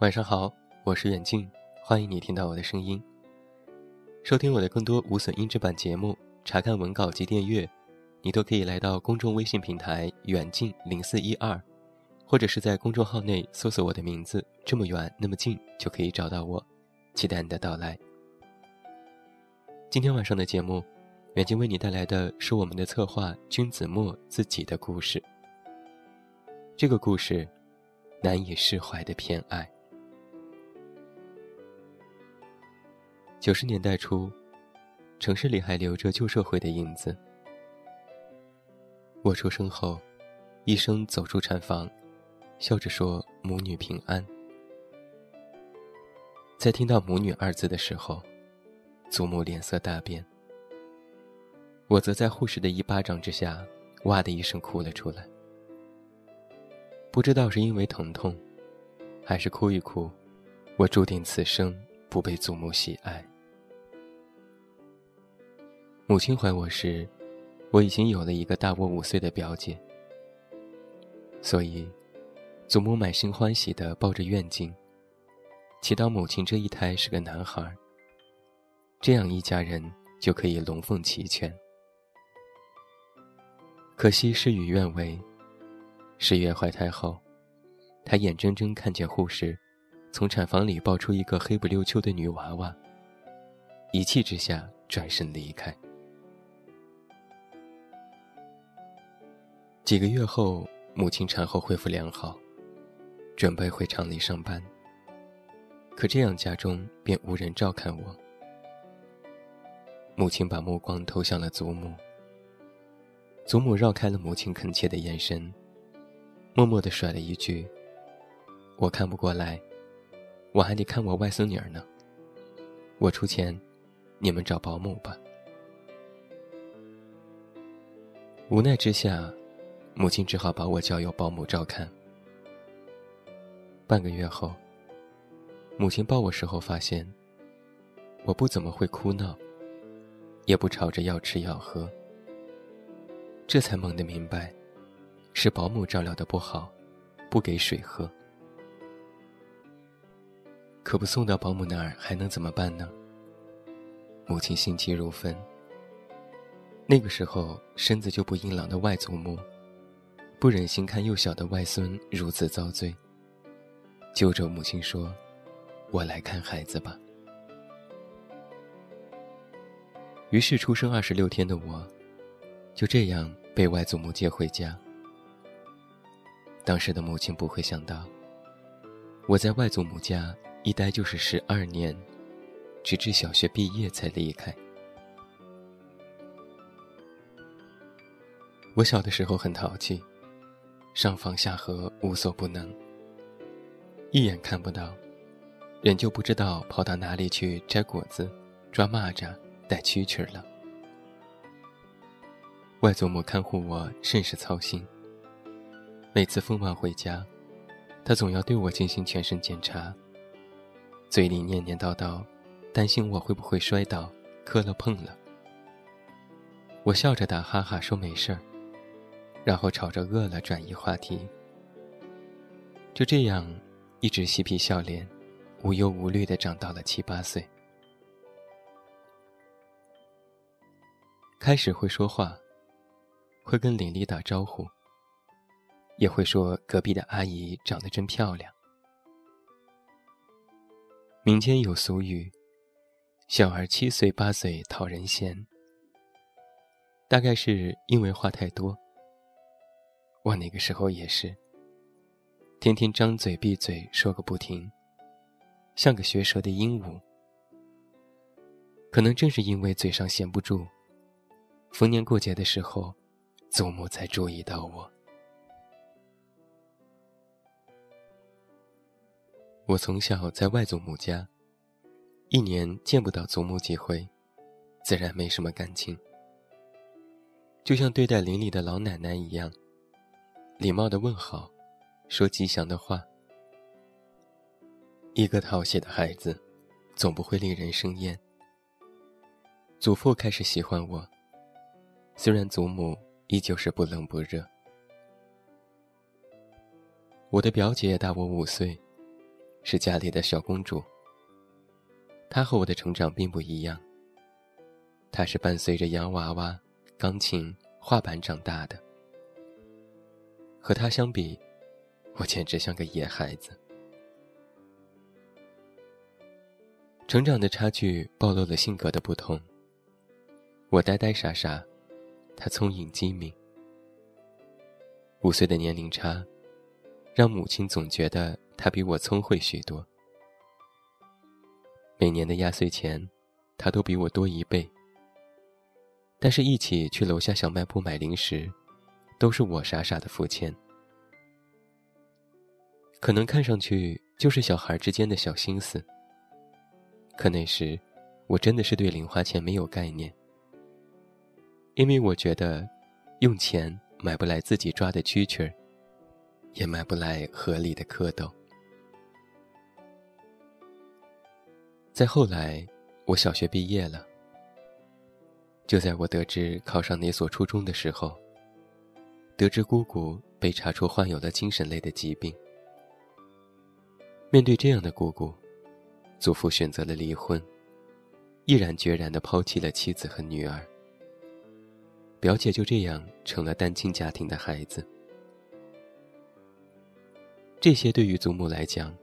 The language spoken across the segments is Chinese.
晚上好，我是远近，欢迎你听到我的声音。收听我的更多无损音质版节目，查看文稿及订阅，你都可以来到公众微信平台“远近零四一二”，或者是在公众号内搜索我的名字“这么远那么近”就可以找到我。期待你的到来。今天晚上的节目，远近为你带来的是我们的策划君子墨自己的故事。这个故事，难以释怀的偏爱。九十年代初，城市里还留着旧社会的影子。我出生后，医生走出产房，笑着说：“母女平安。”在听到“母女”二字的时候，祖母脸色大变。我则在护士的一巴掌之下，哇的一声哭了出来。不知道是因为疼痛，还是哭一哭，我注定此生不被祖母喜爱。母亲怀我时，我已经有了一个大我五岁的表姐，所以，祖母满心欢喜地抱着愿景，祈祷母亲这一胎是个男孩，这样一家人就可以龙凤齐全。可惜事与愿违，十月怀胎后，她眼睁睁看见护士从产房里抱出一个黑不溜秋的女娃娃，一气之下转身离开。几个月后，母亲产后恢复良好，准备回厂里上班。可这样家中便无人照看我。母亲把目光投向了祖母。祖母绕开了母亲恳切的眼神，默默地甩了一句：“我看不过来，我还得看我外孙女儿呢。我出钱，你们找保姆吧。”无奈之下。母亲只好把我交由保姆照看。半个月后，母亲抱我时候发现，我不怎么会哭闹，也不吵着要吃要喝。这才猛地明白，是保姆照料的不好，不给水喝。可不送到保姆那儿，还能怎么办呢？母亲心急如焚。那个时候身子就不硬朗的外祖母。不忍心看幼小的外孙如此遭罪，揪着母亲说：“我来看孩子吧。”于是出生二十六天的我，就这样被外祖母接回家。当时的母亲不会想到，我在外祖母家一待就是十二年，直至小学毕业才离开。我小的时候很淘气。上房下河无所不能，一眼看不到，人就不知道跑到哪里去摘果子、抓蚂蚱、逮蛐蛐了。外祖母看护我甚是操心，每次疯玩回家，她总要对我进行全身检查，嘴里念念叨叨，担心我会不会摔倒、磕了碰了。我笑着打哈哈说没事儿。然后吵着饿了转移话题，就这样一直嬉皮笑脸、无忧无虑的长到了七八岁。开始会说话，会跟邻里打招呼，也会说隔壁的阿姨长得真漂亮。民间有俗语：“小儿七岁八岁讨人嫌。”大概是因为话太多。我那个时候也是，天天张嘴闭嘴说个不停，像个学舌的鹦鹉。可能正是因为嘴上闲不住，逢年过节的时候，祖母才注意到我。我从小在外祖母家，一年见不到祖母几回，自然没什么感情，就像对待邻里的老奶奶一样。礼貌的问好，说吉祥的话。一个讨喜的孩子，总不会令人生厌。祖父开始喜欢我，虽然祖母依旧是不冷不热。我的表姐大我五岁，是家里的小公主。她和我的成长并不一样。她是伴随着洋娃娃、钢琴、画板长大的。和他相比，我简直像个野孩子。成长的差距暴露了性格的不同。我呆呆傻傻，他聪颖机敏。五岁的年龄差，让母亲总觉得他比我聪慧许多。每年的压岁钱，他都比我多一倍。但是，一起去楼下小卖部买零食，都是我傻傻的付钱。可能看上去就是小孩之间的小心思。可那时，我真的是对零花钱没有概念，因为我觉得，用钱买不来自己抓的蛐蛐儿，也买不来河里的蝌蚪。再后来，我小学毕业了。就在我得知考上哪所初中的时候，得知姑姑被查出患有了精神类的疾病。面对这样的姑姑。祖父选择了离婚，毅然决然地抛弃了妻子和女儿。表姐就这样成了单亲家庭的孩子。这些对于祖母来讲，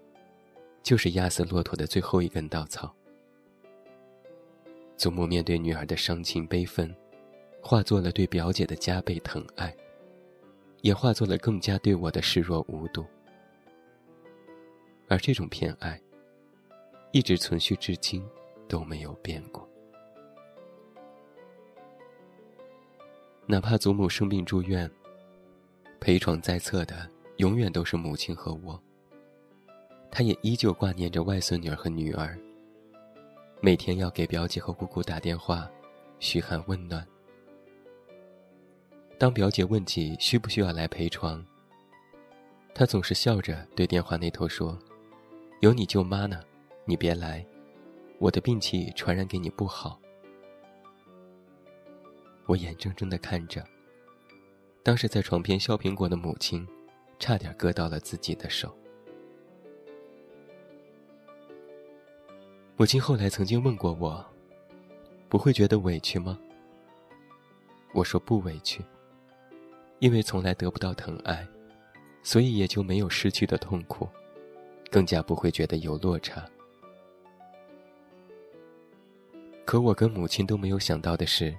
就是压死骆驼的最后一根稻草。祖母面对女儿的伤情悲愤，化作了对表姐的加倍疼爱，也化作了更加对我的视若无睹。而这种偏爱。一直存续至今，都没有变过。哪怕祖母生病住院，陪床在侧的永远都是母亲和我。他也依旧挂念着外孙女儿和女儿，每天要给表姐和姑姑打电话，嘘寒问暖。当表姐问起需不需要来陪床，她总是笑着对电话那头说：“有你舅妈呢。”你别来，我的病气传染给你不好。我眼睁睁的看着，当时在床边削苹果的母亲，差点割到了自己的手。母亲后来曾经问过我，不会觉得委屈吗？我说不委屈，因为从来得不到疼爱，所以也就没有失去的痛苦，更加不会觉得有落差。可我跟母亲都没有想到的是，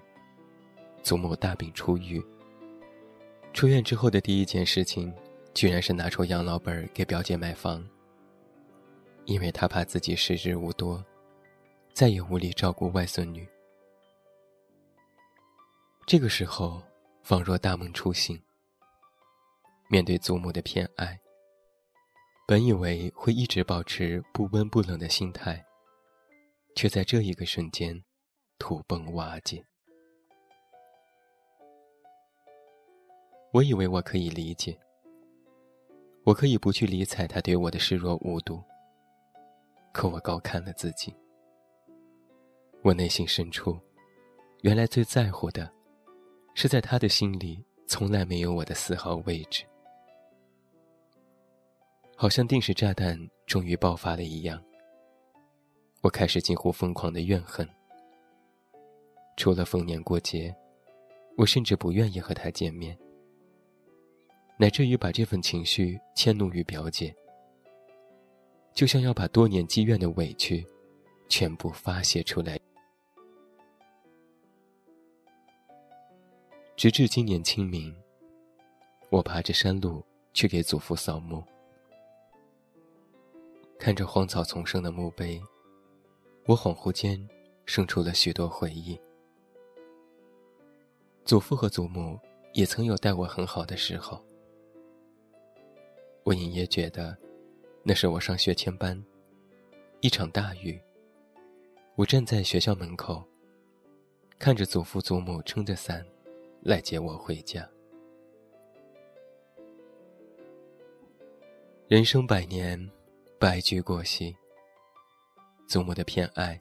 祖母大病初愈。出院之后的第一件事情，居然是拿出养老本给表姐买房。因为她怕自己时日无多，再也无力照顾外孙女。这个时候，仿若大梦初醒。面对祖母的偏爱，本以为会一直保持不温不冷的心态。却在这一个瞬间，土崩瓦解。我以为我可以理解，我可以不去理睬他对我的视若无睹。可我高看了自己，我内心深处，原来最在乎的，是在他的心里从来没有我的丝毫位置。好像定时炸弹终于爆发了一样。我开始近乎疯狂的怨恨。除了逢年过节，我甚至不愿意和他见面，乃至于把这份情绪迁怒于表姐，就像要把多年积怨的委屈全部发泄出来。直至今年清明，我爬着山路去给祖父扫墓，看着荒草丛生的墓碑。我恍惚间生出了许多回忆。祖父和祖母也曾有待我很好的时候。我隐约觉得，那是我上学前班，一场大雨。我站在学校门口，看着祖父祖母撑着伞来接我回家。人生百年，白驹过隙。祖母的偏爱，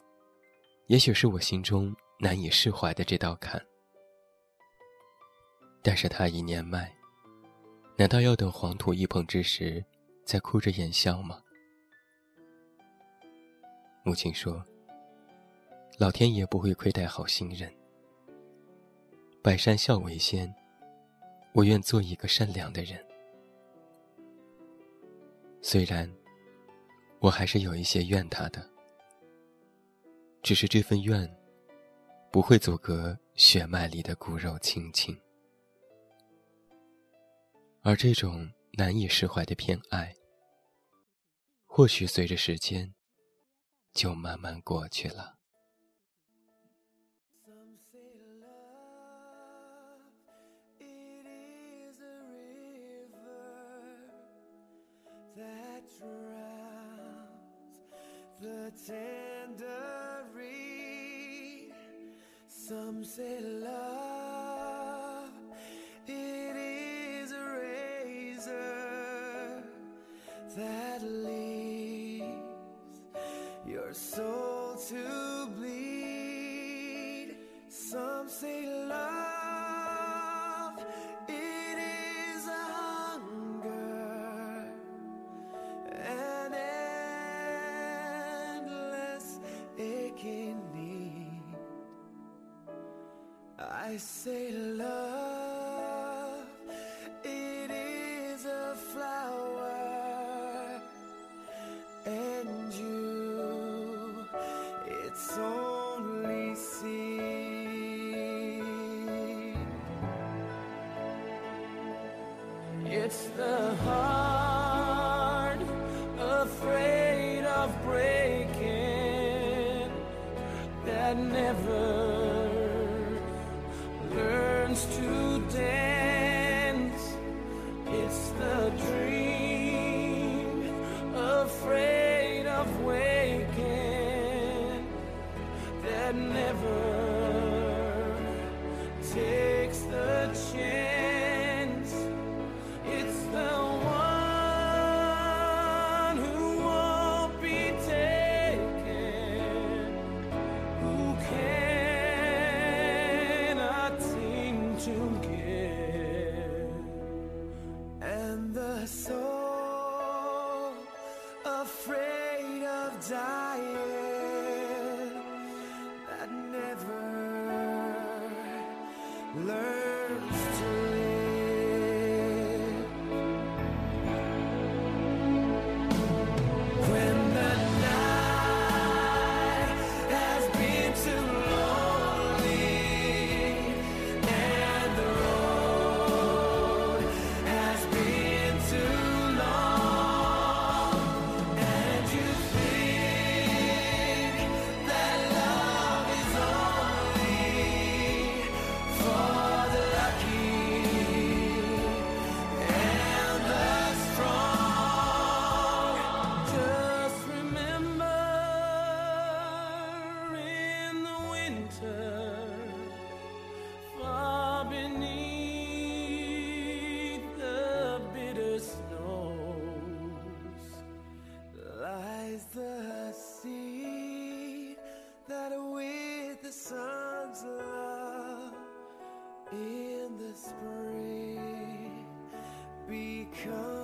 也许是我心中难以释怀的这道坎。但是他已年迈，难道要等黄土一捧之时，再哭着言笑吗？母亲说：“老天爷不会亏待好心人，百善孝为先，我愿做一个善良的人。虽然我还是有一些怨他的，只是这份怨不会阻隔血脉里的骨肉亲情，而这种难以释怀的偏爱。”或许随着时间，就慢慢过去了。the tangerine. Some say love, it is a razor that leaves your soul to bleed. I say love, it is a flower, and you its only seed. It's the heart afraid of breaking that never come